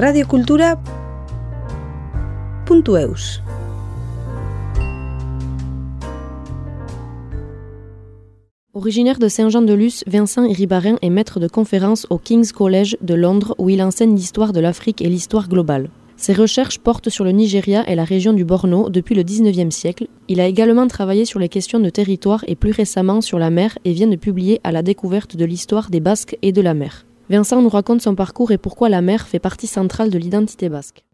radiocultura.eus Originaire de Saint-Jean-de-Luz, Vincent Iribarren est maître de conférences au King's College de Londres où il enseigne l'histoire de l'Afrique et l'histoire globale. Ses recherches portent sur le Nigeria et la région du Borno depuis le 19e siècle. Il a également travaillé sur les questions de territoire et plus récemment sur la mer et vient de publier à la découverte de l'histoire des Basques et de la mer. Vincent nous raconte son parcours et pourquoi la mer fait partie centrale de l'identité basque.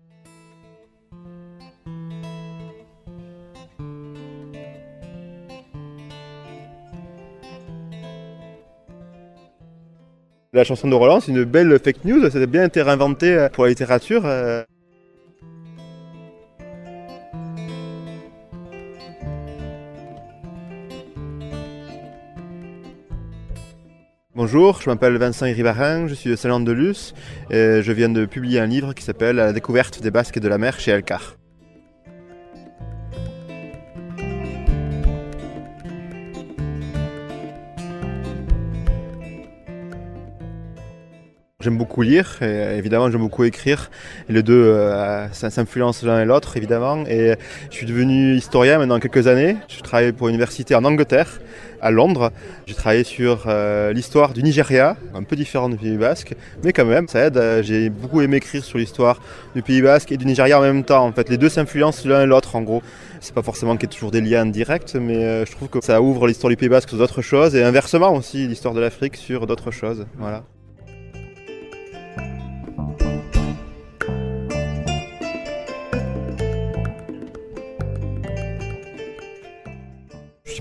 La chanson de Roland, c'est une belle fake news, ça a bien été réinventé pour la littérature. Bonjour, je m'appelle Vincent Iribarin, je suis de Luce et je viens de publier un livre qui s'appelle La découverte des Basques et de la mer chez Elcar. J'aime beaucoup lire et évidemment j'aime beaucoup écrire. Les deux euh, s'influencent l'un et l'autre évidemment. Et je suis devenu historien maintenant quelques années. Je travaille pour une université en Angleterre, à Londres. J'ai travaillé sur euh, l'histoire du Nigeria, un peu différent du Pays Basque, mais quand même ça aide. J'ai beaucoup aimé écrire sur l'histoire du Pays Basque et du Nigeria en même temps. En fait, les deux s'influencent l'un et l'autre en gros. C'est pas forcément qu'il y ait toujours des liens directs, mais euh, je trouve que ça ouvre l'histoire du Pays Basque sur d'autres choses et inversement aussi l'histoire de l'Afrique sur d'autres choses. Voilà.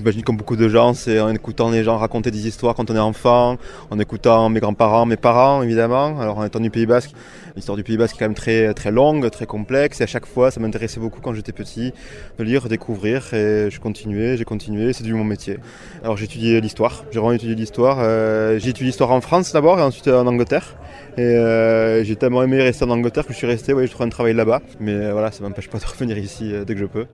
J'imagine comme beaucoup de gens, c'est en écoutant les gens raconter des histoires quand on est enfant, en écoutant mes grands-parents, mes parents évidemment. Alors en étant du Pays Basque, l'histoire du Pays Basque est quand même très, très longue, très complexe et à chaque fois ça m'intéressait beaucoup quand j'étais petit de lire, découvrir et je continuais, j'ai continué, c'est devenu mon métier. Alors j'ai étudié l'histoire, j'ai vraiment étudié l'histoire. Euh, j'ai étudié l'histoire en France d'abord et ensuite en Angleterre. Et euh, j'ai tellement aimé rester en Angleterre que je suis resté, ouais, je trouve un travail là-bas. Mais voilà, ça m'empêche pas de revenir ici euh, dès que je peux.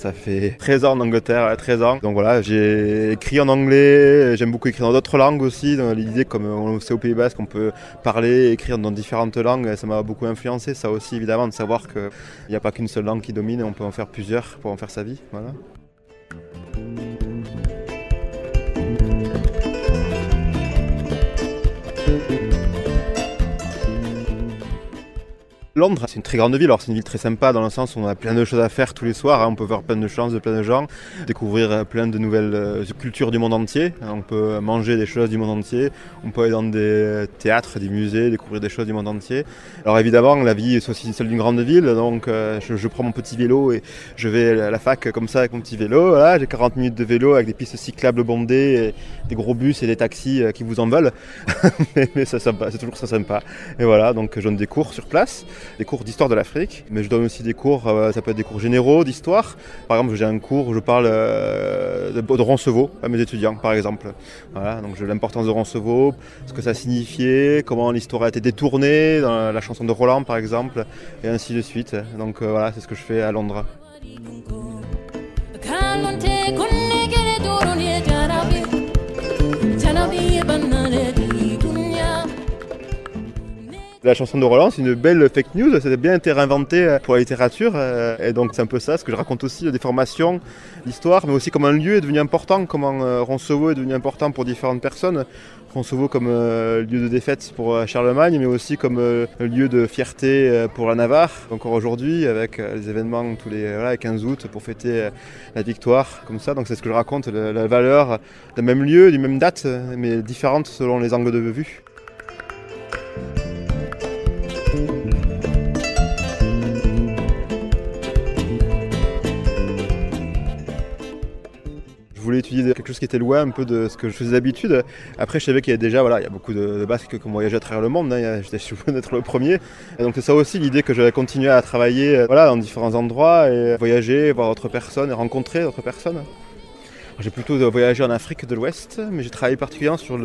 Ça fait 13 ans en Angleterre, 13 ans. Donc voilà, j'ai écrit en anglais, j'aime beaucoup écrire dans d'autres langues aussi. L'idée, comme on sait au Pays Basque, qu'on peut parler, écrire dans différentes langues, ça m'a beaucoup influencé. Ça aussi, évidemment, de savoir qu'il n'y a pas qu'une seule langue qui domine, on peut en faire plusieurs pour en faire sa vie. Voilà. Londres, c'est une très grande ville, alors c'est une ville très sympa dans le sens où on a plein de choses à faire tous les soirs, hein. on peut voir plein de chances de plein de gens, découvrir euh, plein de nouvelles euh, cultures du monde entier, on peut manger des choses du monde entier, on peut aller dans des théâtres, des musées, découvrir des choses du monde entier. Alors évidemment, la vie est aussi celle d'une grande ville, donc euh, je, prends mon petit vélo et je vais à la fac comme ça avec mon petit vélo, j'ai 40 minutes de vélo avec des pistes cyclables bondées, des gros bus et des taxis qui vous en mais, ça, c'est toujours ça sympa. Et voilà, donc je donne des cours sur place des cours d'histoire de l'Afrique, mais je donne aussi des cours, euh, ça peut être des cours généraux d'histoire. Par exemple, j'ai un cours où je parle euh, de, Roncevaux à mes étudiants, par exemple. Voilà, donc l'importance de Roncevaux, ce que ça signifiait, comment l'histoire a été détournée dans la chanson de Roland, par exemple, et ainsi de suite. Donc euh, voilà, c'est ce que je fais à Londres. La chanson de Roland, c'est une belle fake news, ça a bien été réinventé euh, pour la littérature. Euh, et donc c'est un peu ça, ce que je raconte aussi, des formations, l'histoire, mais aussi comment un lieu est devenu important, comment euh, Roncevaux est devenu important pour différentes personnes. Roncevaux comme lieu de défaite pour Charlemagne, mais aussi comme lieu de fierté pour la Navarre. Encore aujourd'hui, avec les événements tous les voilà, 15 août pour fêter la victoire, comme ça. Donc c'est ce que je raconte, la, la valeur d'un même lieu, d'une même date, mais différente selon les angles de vue. Voulais étudier quelque chose qui était loin un peu de ce que je faisais d'habitude. Après, je savais qu'il y a déjà, voilà, il y a beaucoup de, Basques qui ont voyagé à travers le monde. Hein, J'étais sûr d'être le premier. Donc c'est ça aussi l'idée que j'avais continué à travailler, euh, voilà, dans différents endroits et voyager, voir d'autres personnes et rencontrer d'autres personnes. J'ai plutôt voyagé en Afrique de l'Ouest, mais j'ai travaillé particulièrement sur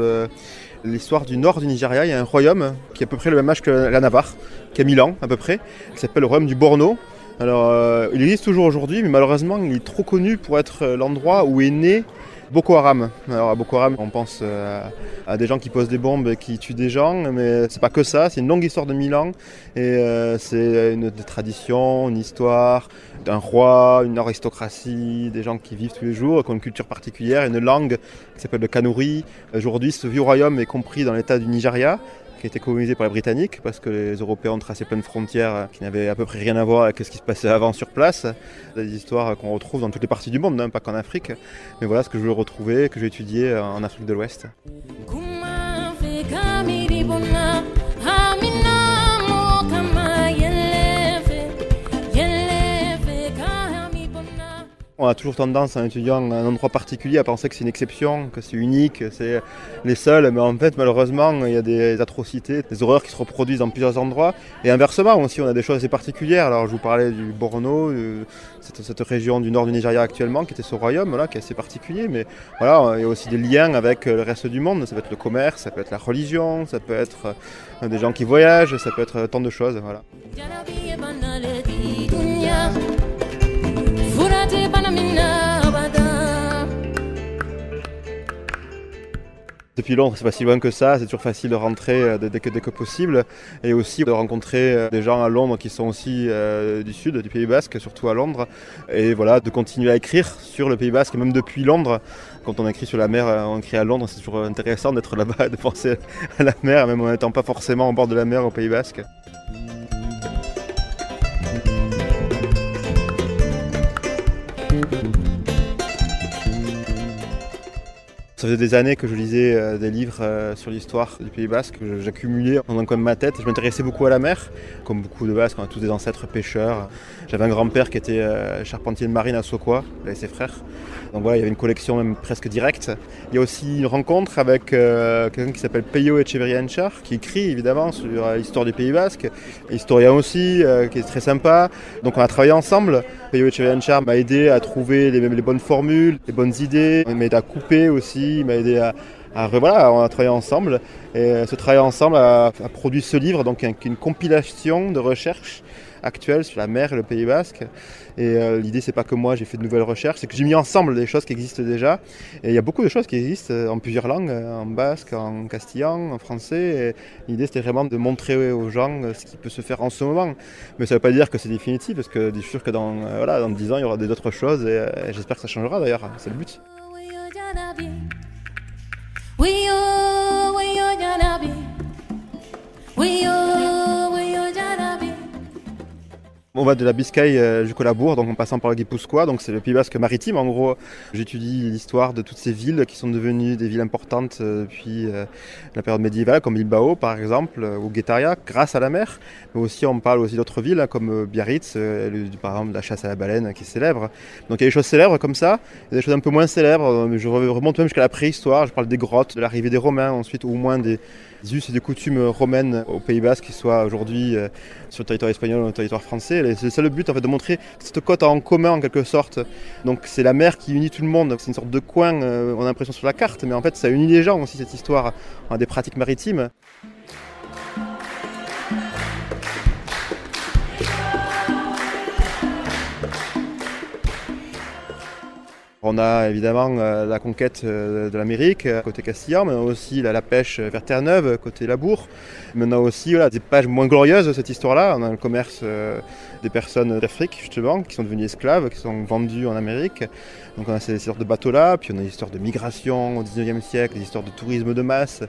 l'histoire du nord du Nigeria. Il y a un royaume qui est à peu près le même âge que la Navarre, qui a 1000 ans à peu près, qui s'appelle le royaume du Borno. Alors, euh, il existe toujours aujourd'hui, mais malheureusement, il est trop connu pour être l'endroit où est né Boko Haram. Alors à Boko Haram, on pense euh, à des gens qui posent des bombes et qui tuent des gens, mais c'est pas que ça, c'est une longue histoire de mille ans et euh, c'est une tradition, une histoire d'un roi, une aristocratie, des gens qui vivent tous les jours, qui ont une culture particulière, une langue qui s'appelle le Kanuri. Aujourd'hui, ce vieux royaume est compris dans l'état du Nigeria qui a été colonisé par les Britanniques parce que les Européens ont tracé plein de frontières qui n'avaient à peu près rien à voir avec ce qui se passait avant sur place. Des histoires qu'on retrouve dans toutes les parties du monde, hein, pas qu'en Afrique. Mais voilà ce que je veux retrouver, que j'ai étudié en Afrique de l'Ouest. On a toujours tendance, en étudiant un endroit particulier, à penser que c'est une exception, que c'est unique, c'est les seuls, mais en fait, malheureusement, il y a des atrocités, des horreurs qui se reproduisent dans plusieurs endroits. Et inversement aussi, on a des choses assez particulières. Alors, je vous parlais du Borno, cette, région du nord du Nigeria actuellement, qui était ce royaume, qui est assez particulier, mais voilà, il y a aussi des liens avec le reste du monde. Ça peut être le commerce, ça peut être la religion, ça peut être euh, des gens qui voyagent, ça peut être tant de choses, voilà. Depuis Londres, c'est pas si loin que ça, c'est toujours facile de rentrer euh, dès que, possible. Et aussi de rencontrer euh, des gens à Londres qui sont aussi euh, du sud, du Pays Basque, surtout à Londres. Et voilà, de continuer à écrire sur le Pays Basque, même depuis Londres. Quand on écrit sur la mer, on écrit à Londres, c'est toujours intéressant d'être là-bas, de penser à la mer, même en n'étant pas forcément au bord de la mer au Pays Basque. Ça faisait des années que je lisais euh, des livres euh, sur l'histoire du Pays Basque, que j'accumulais en un coin de ma tête. Je m'intéressais beaucoup à la mer, comme beaucoup de Basques, on a tous des ancêtres pêcheurs. J'avais un grand-père qui était euh, charpentier de marine à Sokoa, avec ses frères. Donc voilà, il y avait une collection même presque directe. Il y a aussi une rencontre avec quelqu'un qui s'appelle Peyo Echeverria Enchar, qui écrit évidemment sur l'histoire du Pays Basque, historien aussi, qui est très sympa. Donc on a travaillé ensemble. Peyo Echeverria Enchar m'a aidé à trouver les, les bonnes formules, les bonnes idées, il m'a aidé à couper aussi il m'a aidé à, voilà, on a travaillé ensemble. Et ce travail ensemble a, produit ce livre, donc une compilation de recherches actuelles sur la mer et le Pays Basque. Et euh, l'idée, c'est pas que moi j'ai fait de nouvelles recherches, c'est que j'ai mis ensemble des choses qui existent déjà. Et il y a beaucoup de choses qui existent euh, en plusieurs langues, euh, en basque, en castillan, en français. L'idée, c'était vraiment de montrer aux gens ce qui peut se faire en ce moment. Mais ça veut pas dire que c'est définitif, parce que je suis sûr que dans, voilà, dans 10 ans, il y aura d'autres choses. et j'espère que ça changera d'ailleurs. C'est le but. We are, we are gonna be. We are. On va de la Biscaye euh, jusqu'au Labour, donc en passant par le Guipuscoa, donc c'est le Pays Basque maritime. En gros, j'étudie l'histoire de toutes ces villes qui sont devenues des villes importantes euh, depuis euh, la période médiévale, comme Bilbao par exemple, ou Guetaria, grâce à la mer. Mais aussi, on parle aussi d'autres villes, hein, comme Biarritz, par exemple la chasse à la baleine qui est célèbre. Donc il y a des choses célèbres comme ça, il y a des choses un peu moins célèbres. Je remonte même jusqu'à la préhistoire, je parle des grottes, de l'arrivée des Romains ensuite, ou au moins des, us et des coutumes romaines au Pays Basque, soient aujourd'hui euh, sur le territoire espagnol ou le territoire français. C'est ça le but en de montrer cette côte en commun en quelque sorte. Donc c'est la mer qui unit tout le monde. C'est une sorte de coin, euh, on a l'impression sur la carte, mais en fait ça unit les gens aussi cette histoire. A des pratiques maritimes. On a évidemment euh, la conquête euh, de l'Amérique euh, côté castillan, mais on a aussi la, pêche vers Terre-Neuve côté Labour. Mais on a aussi des pages moins glorieuses de cette histoire-là. On a le commerce des personnes d'Afrique justement qui sont devenues esclaves, qui sont vendues en Amérique. Donc on a ces histoires de bateaux-là, puis on a des histoires de migration au 19e siècle, des histoires de tourisme de masse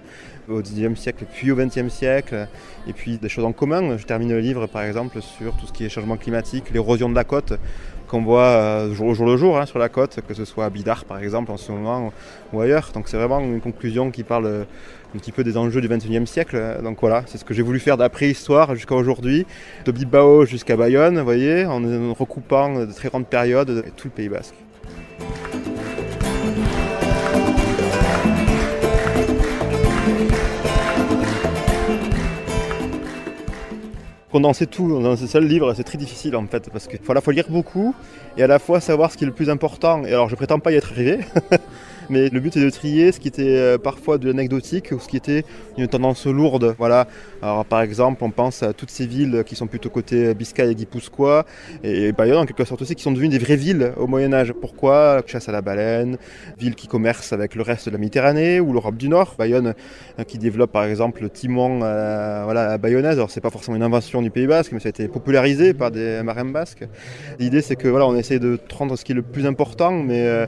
au 19e siècle puis au 20e siècle, et puis des choses en commun. Je termine le livre par exemple sur tout ce qui est changement climatique, l'érosion de la côte qu'on voit euh, jour, jour le jour hein, sur la côte, que ce soit à Bidar par exemple en ce moment ou ailleurs. Donc c'est vraiment une conclusion qui parle euh, un petit peu des enjeux du 21e siècle. Donc voilà, c'est ce que j'ai voulu faire d'après histoire jusqu'à aujourd'hui, de Bilbao jusqu'à Bayonne, vous voyez, en recoupant de très grandes périodes tout le Pays Basque. Condenser tout dans un seul livre, c'est très difficile en fait, parce qu'il faut à la fois lire beaucoup et à la fois savoir ce qui est le plus important. Et alors je prétends pas y être arrivé, Mais le but est de trier ce qui était euh, parfois de l'anecdotique ou ce qui était une tendance lourde. Voilà. Alors par exemple, on pense à toutes ces villes qui sont plutôt côté Biscaye et Guipuscoa et Bayonne en quelque sorte aussi qui sont devenues des vraies villes au Moyen Âge. Pourquoi? Chasse à la baleine, ville qui commerce avec le reste de la Méditerranée ou l'Europe du Nord. Bayonne euh, qui développe par exemple le timon voilà, à bayonnaise. Alors c'est pas forcément une invention du Pays Basque, mais ça a été popularisé par des marins basques. L'idée c'est que voilà, on essaie de prendre ce qui est le plus important, mais euh,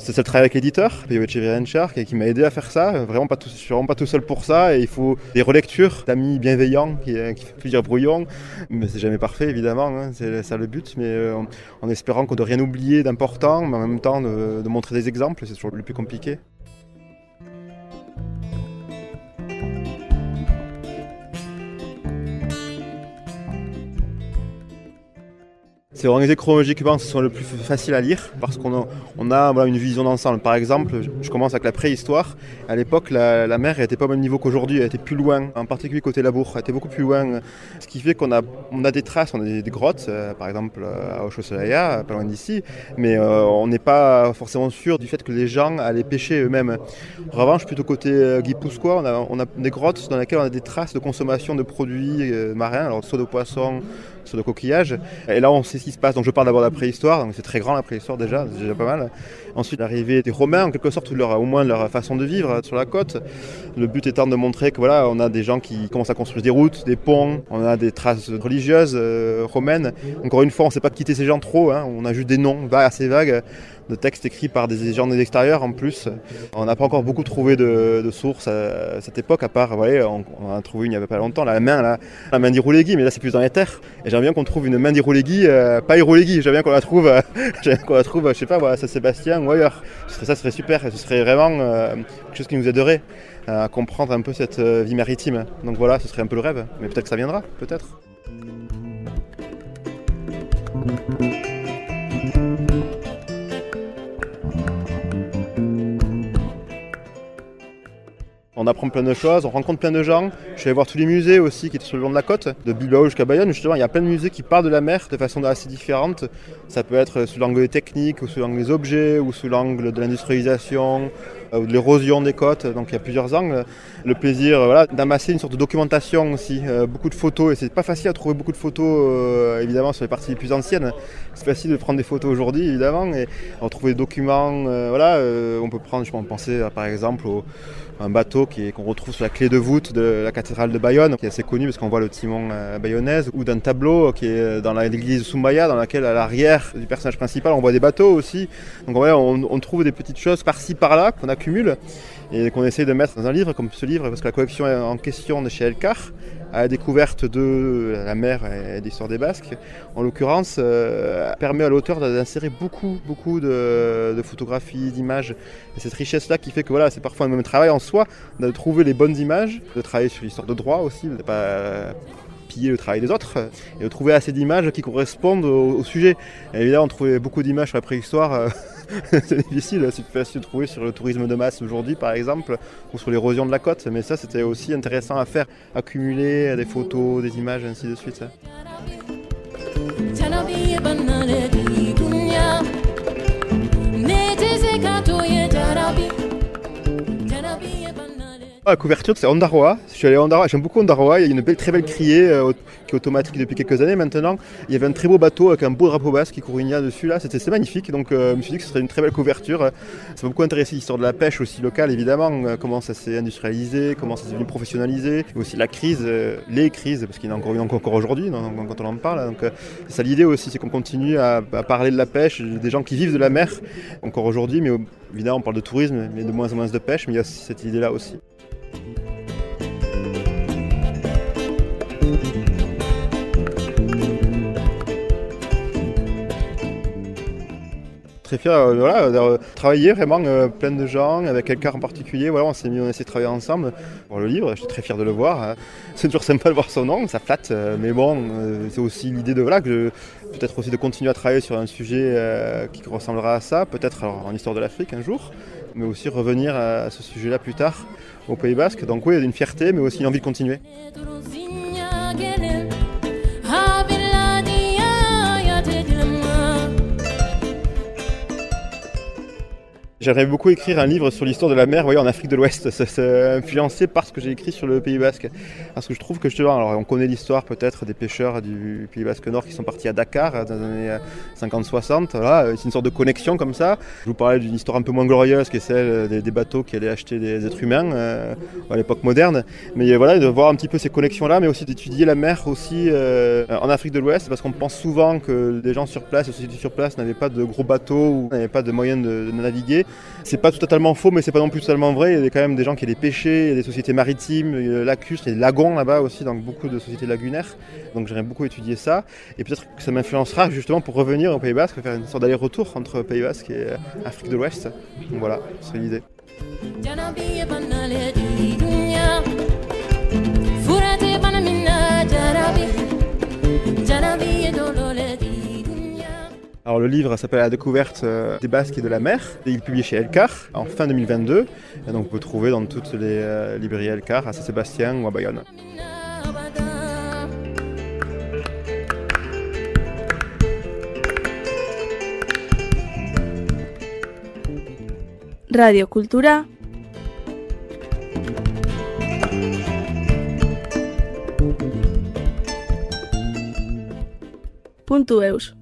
c'est le travail avec l'éditeur, Echeverria qui, m'a aidé à faire ça. Vraiment pas tout, suis vraiment pas tout seul pour ça. Et il faut des relectures d'amis bienveillants, qui, euh, qui fait dire brouillon. Mais c'est jamais parfait, évidemment. Hein, c'est ça le but. Mais euh, en, espérant qu'on ne rien oublier d'important, mais en même temps de montrer des exemples, c'est toujours le plus compliqué. C'est organisé chronologiquement, ce sont le plus facile à lire parce qu'on a, une vision d'ensemble. Par exemple, je commence avec la préhistoire. À l'époque, la, mer n'était pas au même niveau qu'aujourd'hui, elle était plus loin, en particulier côté labour, elle était beaucoup plus loin. Ce qui fait qu'on a, des traces, on a des, grottes, euh, par exemple à Ochosolaya, pas loin d'ici, mais euh, on n'est pas forcément sûr du fait que les gens allaient pêcher eux-mêmes. En revanche, plutôt côté euh, Guipuscoa, on a, des grottes dans lesquelles on a des traces de consommation de produits euh, marins, alors soit de poissons, sur de coquillages. Et là, on sait ce Donc, je parle d'abord de la préhistoire. Donc, c'est très grand la préhistoire déjà, c'est déjà pas mal. Ensuite, l'arrivée des Romains, en quelque sorte, leur, au moins leur façon de vivre sur la côte. Le but étant de montrer que voilà, on a des gens qui commencent à construire des routes, des ponts. On a des traces religieuses euh, romaines. Encore une fois, on ne sait pas quitter ces gens trop. Hein. On a juste des noms assez vagues de textes écrits par des gens extérieurs en plus. On n'a pas encore beaucoup trouvé de, sources à cette époque, à part, voyez, on, on a trouvé il n'y avait pas longtemps, la main, la, main d'Iroulegui, mais là c'est plus dans les terres. Et j'aimerais bien qu'on trouve une main d'Iroulegui, euh, pas Iroulegui, j'aimerais bien qu'on la trouve, euh, qu'on la trouve, je sais pas, voilà, Saint-Sébastien ou ailleurs. Ça serait super, ce serait vraiment euh, quelque chose qui nous aiderait à comprendre un peu cette vie maritime. Donc voilà, ce serait un peu le rêve, mais peut-être que ça viendra, peut-être. On apprend plein de choses, on rencontre plein de gens. Je suis allé voir tous les musées aussi qui étaient sur le long de la côte, de Bilbao jusqu'à Bayonne. Justement, il y a plein de musées qui parlent de la mer de façon assez différente. Ça peut être sous l'angle des techniques, ou sous l'angle des objets, ou sous l'angle de l'industrialisation, ou de l'érosion des côtes. Donc il y a plusieurs angles. Le plaisir voilà, d'amasser une sorte de documentation aussi, euh, beaucoup de photos. Et c'est pas facile à trouver beaucoup de photos, euh, évidemment, sur les parties les plus anciennes. C'est facile de prendre des photos aujourd'hui, évidemment, et retrouver des documents. Euh, voilà, on peut prendre, je peux penser par exemple au un bateau qu'on retrouve sur la clé de voûte de la cathédrale de Bayonne, qui est assez connu parce qu'on voit le timon euh, bayonnaise, ou d'un tableau qui est dans l'église de Sumbaya, dans laquelle à l'arrière du personnage principal on voit des bateaux aussi. Donc on trouve des petites choses par-ci par-là qu'on accumule et qu'on essaie de mettre dans un livre comme ce livre, parce que la collection en question de chez Elcar, à la découverte de la mer et d'histoire des Basques, en l'occurrence, euh, permet à l'auteur d'insérer beaucoup, beaucoup de, photographies, d'images. Et cette richesse-là qui fait que voilà, c'est parfois un même travail en soi, de trouver les bonnes images, de travailler sur l'histoire de droit aussi, de pas piller le travail des autres, et de trouver assez d'images qui correspondent au, sujet. Et évidemment, trouver beaucoup d'images sur la préhistoire, euh, c'est difficile, c'est plus facile de trouver sur le tourisme de masse aujourd'hui par exemple, ou sur l'érosion de la côte, mais ça c'était aussi intéressant à faire, accumuler des photos, des images, ainsi de suite. La couverture, c'est Ondaroa. Je suis allé à Ondaroa, j'aime beaucoup Ondaroa. Il y a une belle, très belle criée euh, qui est automatique depuis quelques années maintenant. Il y avait un très beau bateau avec un beau drapeau basque qui courinait dessus là. C'était magnifique. Donc euh, je me suis dit que ce serait une très belle couverture. Ça m'a beaucoup intéressé l'histoire de la pêche aussi locale évidemment. Euh, comment ça s'est industrialisé, comment ça s'est devenu professionnalisé. Et aussi la crise, les crises, parce qu'il y en a encore encore aujourd'hui quand on en parle. Donc c'est ça l'idée aussi, c'est qu'on continue à, à, parler de la pêche, des gens qui vivent de la mer encore aujourd'hui. Mais évidemment on parle de tourisme, mais de moins en moins de pêche. Mais il y a cette idée là aussi. Très fier de travailler vraiment euh, plein de gens, avec quelqu'un en particulier. Voilà, on s'est mis, on a essayé de travailler ensemble le livre. Je suis très fier de le voir. Hein. C'est toujours sympa de voir son nom, ça flatte. Euh, mais bon, euh, c'est aussi l'idée de voilà, que peut-être aussi de continuer à travailler sur un sujet qui ressemblera à ça, peut-être en histoire de l'Afrique un jour, mais aussi revenir à ce sujet-là plus tard au Pays Basque. Donc oui, une fierté, mais aussi une envie de continuer. J'aimerais beaucoup écrire un livre sur l'histoire de la mer voyez, en Afrique de l'Ouest. C'est influencé par ce que j'ai écrit sur le Pays Basque. Parce que je trouve que justement, alors on connaît l'histoire peut-être des pêcheurs du Pays Basque Nord qui sont partis à Dakar dans les années 50-60. Voilà, c'est une sorte de connexion comme ça. Je vous parlais d'une histoire un peu moins glorieuse qui est celle des, bateaux qui allaient acheter des êtres humains euh, à l'époque moderne. Mais voilà, de voir un petit peu ces connexions-là, mais aussi d'étudier la mer aussi euh, en Afrique de l'Ouest, parce qu'on pense souvent que les gens sur place, les sociétés sur place n'avaient pas de gros bateaux ou n'avaient pas de moyens de naviguer. C'est pas totalement faux, mais c'est pas non plus totalement vrai. Il y a quand même des gens qui allaient pêcher, il y a des sociétés maritimes, il y a lacustres, il y a des lagons là-bas aussi, donc beaucoup de sociétés lagunaires. Donc j'aimerais beaucoup étudier ça. Et peut-être que ça m'influencera justement pour revenir au Pays Basque, faire une sorte d'aller-retour entre Pays Basque et Afrique de l'Ouest. Donc voilà, c'est l'idée. Alors le livre s'appelle La découverte euh, des Basques et de la mer. Et il est publié chez Elcar en fin 2022. Et donc vous pouvez trouver dans toutes les euh, librairies Elcar à Saint-Sébastien ou à Bayonne. Radio Cultura. Punto eus.